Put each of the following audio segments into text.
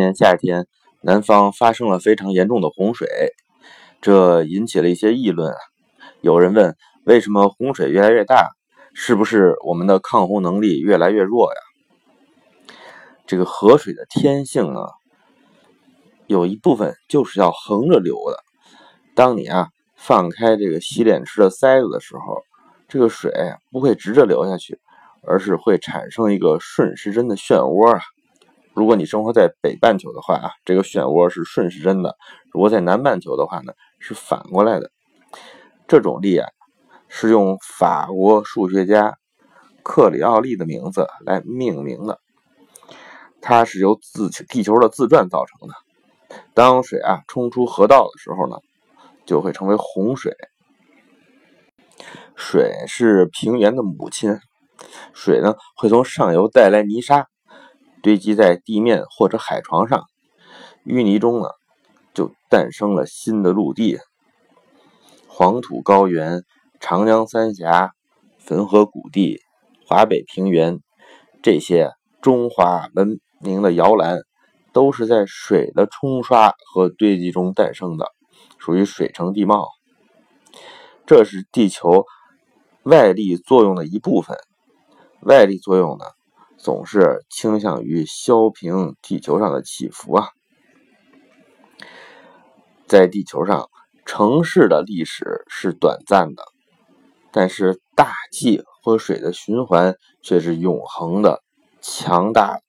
今年夏天，南方发生了非常严重的洪水，这引起了一些议论啊。有人问，为什么洪水越来越大？是不是我们的抗洪能力越来越弱呀？这个河水的天性呢，有一部分就是要横着流的。当你啊放开这个洗脸池的塞子的时候，这个水不会直着流下去，而是会产生一个顺时针的漩涡啊。如果你生活在北半球的话啊，这个漩涡是顺时针的；如果在南半球的话呢，是反过来的。这种力啊，是用法国数学家克里奥利的名字来命名的。它是由自地球的自转造成的。当水啊冲出河道的时候呢，就会成为洪水。水是平原的母亲，水呢会从上游带来泥沙。堆积在地面或者海床上，淤泥中呢，就诞生了新的陆地。黄土高原、长江三峡、汾河谷地、华北平原，这些中华文明的摇篮，都是在水的冲刷和堆积中诞生的，属于水城地貌。这是地球外力作用的一部分。外力作用呢？总是倾向于削平地球上的起伏啊！在地球上，城市的历史是短暂的，但是大气和水的循环却是永恒的、强大。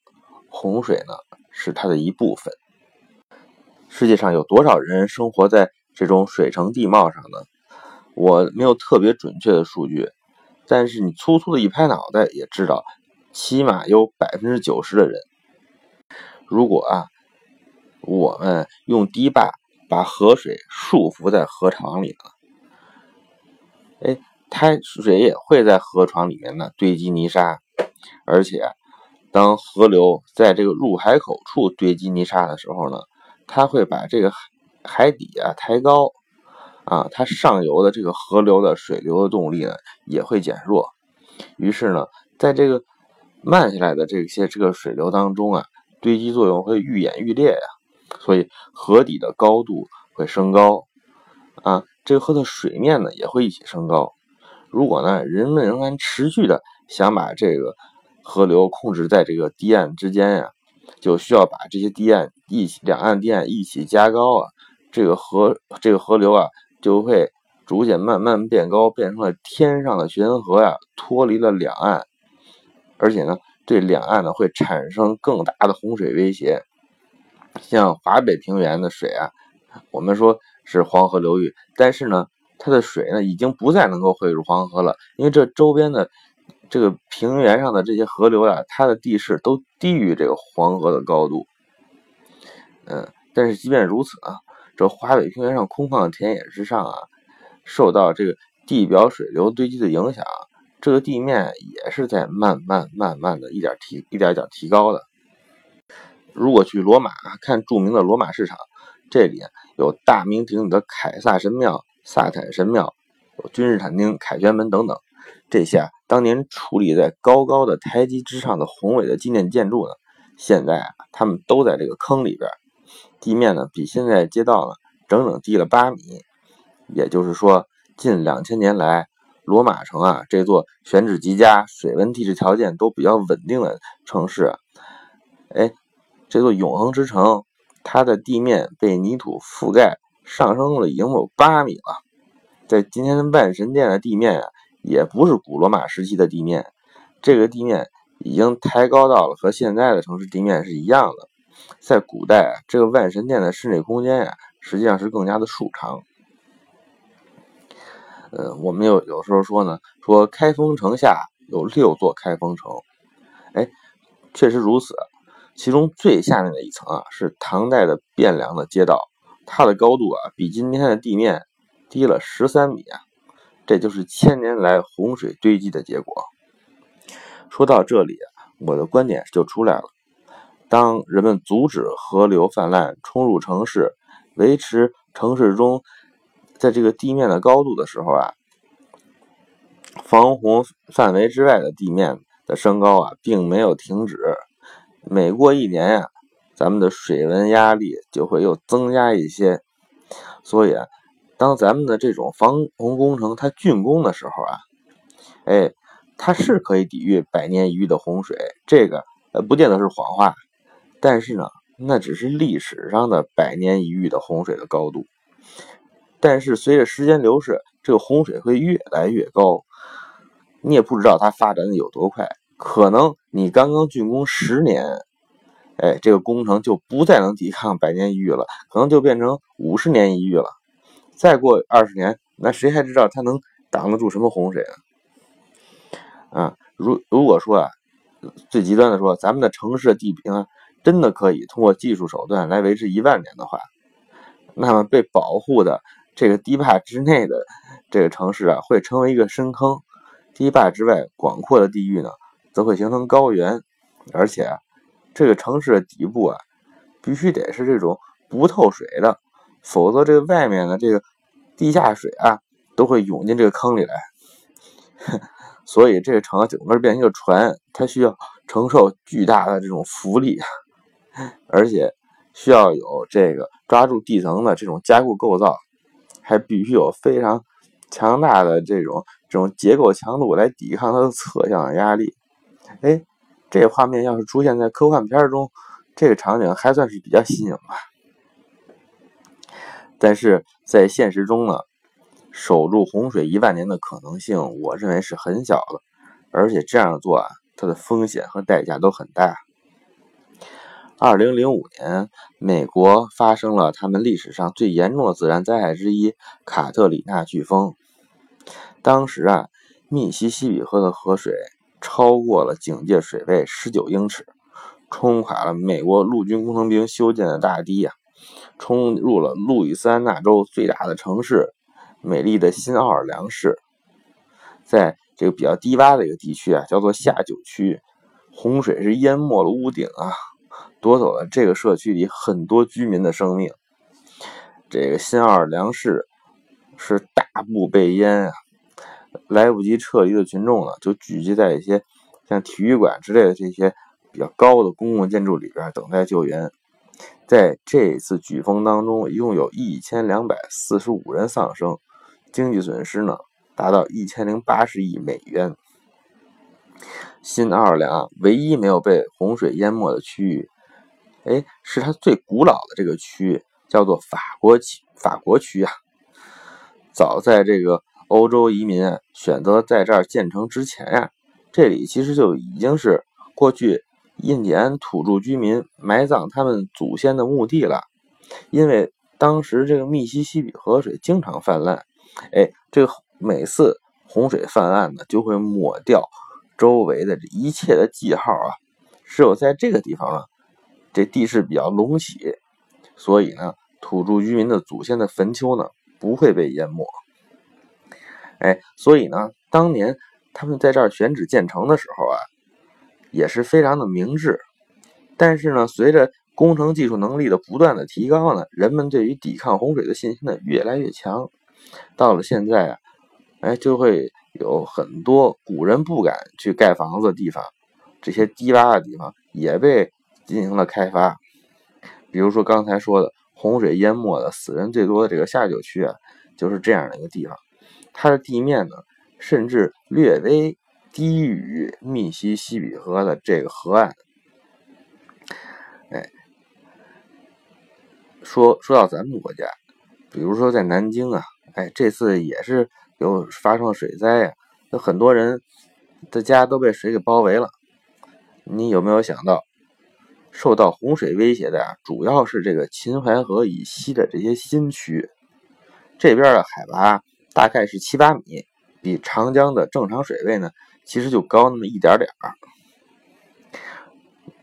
洪水呢，是它的一部分。世界上有多少人生活在这种水城地貌上呢？我没有特别准确的数据，但是你粗粗的一拍脑袋也知道。起码有百分之九十的人，如果啊，我们用堤坝把河水束缚在河床里了，哎，它水也会在河床里面呢堆积泥沙，而且当河流在这个入海口处堆积泥沙的时候呢，它会把这个海底啊抬高，啊，它上游的这个河流的水流的动力呢也会减弱，于是呢，在这个慢下来的这些这个水流当中啊，堆积作用会愈演愈烈呀，所以河底的高度会升高啊，这个河的水面呢也会一起升高。如果呢人们仍然持续的想把这个河流控制在这个堤岸之间呀，就需要把这些堤岸一起两岸堤岸一起加高啊，这个河这个河流啊就会逐渐慢慢变高，变成了天上的悬河呀，脱离了两岸。而且呢，对两岸呢会产生更大的洪水威胁。像华北平原的水啊，我们说是黄河流域，但是呢，它的水呢已经不再能够汇入黄河了，因为这周边的这个平原上的这些河流啊，它的地势都低于这个黄河的高度。嗯，但是即便如此啊，这华北平原上空旷的田野之上啊，受到这个地表水流堆积的影响。这个地面也是在慢慢慢慢的一点提一点一点提高的。如果去罗马看著名的罗马市场，这里有大名鼎鼎的凯撒神庙、萨坦神庙，有君士坦丁凯旋门等等。这些，当年矗立在高高的台基之上的宏伟的纪念建筑呢，现在啊，他们都在这个坑里边。地面呢，比现在街道呢整整低了八米。也就是说，近两千年来。罗马城啊，这座选址极佳、水文地质条件都比较稳定的城市，哎，这座永恒之城，它的地面被泥土覆盖，上升了已经有八米了。在今天的万神殿的地面啊，也不是古罗马时期的地面，这个地面已经抬高到了和现在的城市地面是一样的。在古代，这个万神殿的室内空间呀，实际上是更加的舒长。呃，我们有有时候说呢，说开封城下有六座开封城，哎，确实如此。其中最下面的一层啊，是唐代的汴梁的街道，它的高度啊，比今天的地面低了十三米啊，这就是千年来洪水堆积的结果。说到这里，我的观点就出来了：当人们阻止河流泛滥冲入城市，维持城市中。在这个地面的高度的时候啊，防洪范围之外的地面的升高啊，并没有停止。每过一年呀，咱们的水文压力就会又增加一些。所以啊，当咱们的这种防洪工程它竣工的时候啊，哎，它是可以抵御百年一遇的洪水，这个呃不见得是谎话，但是呢，那只是历史上的百年一遇的洪水的高度。但是随着时间流逝，这个洪水会越来越高，你也不知道它发展的有多快，可能你刚刚竣工十年，哎，这个工程就不再能抵抗百年一遇了，可能就变成五十年一遇了。再过二十年，那谁还知道它能挡得住什么洪水啊？啊，如如果说啊，最极端的说，咱们的城市地平啊，真的可以通过技术手段来维持一万年的话，那么被保护的。这个堤坝之内的这个城市啊，会成为一个深坑；堤坝之外广阔的地域呢，则会形成高原。而且啊，这个城市的底部啊，必须得是这种不透水的，否则这个外面的这个地下水啊，都会涌进这个坑里来。所以这个城整个变成一个船，它需要承受巨大的这种浮力，而且需要有这个抓住地层的这种加固构造。还必须有非常强大的这种这种结构强度来抵抗它的侧向压力。哎，这画面要是出现在科幻片中，这个场景还算是比较新颖吧。但是在现实中呢，守住洪水一万年的可能性，我认为是很小的。而且这样做啊，它的风险和代价都很大。二零零五年，美国发生了他们历史上最严重的自然灾害之一——卡特里娜飓风。当时啊，密西西比河的河水超过了警戒水位十九英尺，冲垮了美国陆军工程兵修建的大堤呀，冲入了路易斯安那州最大的城市——美丽的新奥尔良市。在这个比较低洼的一个地区啊，叫做下九区，洪水是淹没了屋顶啊。夺走了这个社区里很多居民的生命。这个新奥尔良市是大部被淹啊，来不及撤离的群众呢，就聚集在一些像体育馆之类的这些比较高的公共建筑里边等待救援。在这次飓风当中，一共有一千两百四十五人丧生，经济损失呢达到一千零八十亿美元。新奥尔良唯一没有被洪水淹没的区域。哎，是它最古老的这个区域，叫做法国区。法国区啊，早在这个欧洲移民啊选择在这儿建成之前呀，这里其实就已经是过去印第安土著居民埋葬他们祖先的墓地了。因为当时这个密西西比河水经常泛滥，哎，这个每次洪水泛滥呢，就会抹掉周围的一切的记号啊。只有在这个地方啊。这地势比较隆起，所以呢，土著居民的祖先的坟丘呢不会被淹没。哎，所以呢，当年他们在这儿选址建成的时候啊，也是非常的明智。但是呢，随着工程技术能力的不断的提高呢，人们对于抵抗洪水的信心呢越来越强。到了现在啊，哎，就会有很多古人不敢去盖房子的地方，这些低洼的地方也被。进行了开发，比如说刚才说的洪水淹没的死人最多的这个下九区啊，就是这样的一个地方。它的地面呢，甚至略微低于密西西比河的这个河岸。哎，说说到咱们国家，比如说在南京啊，哎，这次也是有发生了水灾呀，有很多人的家都被水给包围了。你有没有想到？受到洪水威胁的呀，主要是这个秦淮河以西的这些新区，这边的海拔大概是七八米，比长江的正常水位呢，其实就高那么一点点儿。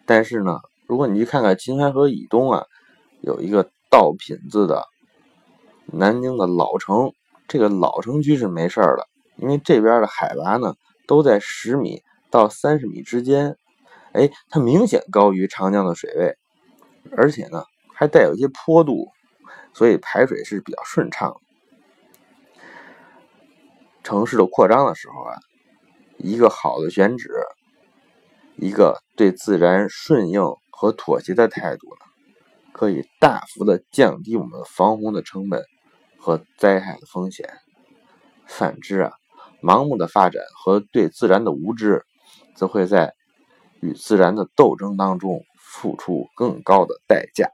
但是呢，如果你去看看秦淮河以东啊，有一个道品字的南京的老城，这个老城区是没事儿的，因为这边的海拔呢都在十米到三十米之间。哎，它明显高于长江的水位，而且呢还带有一些坡度，所以排水是比较顺畅。城市的扩张的时候啊，一个好的选址，一个对自然顺应和妥协的态度呢，可以大幅的降低我们防洪的成本和灾害的风险。反之啊，盲目的发展和对自然的无知，则会在与自然的斗争当中付出更高的代价。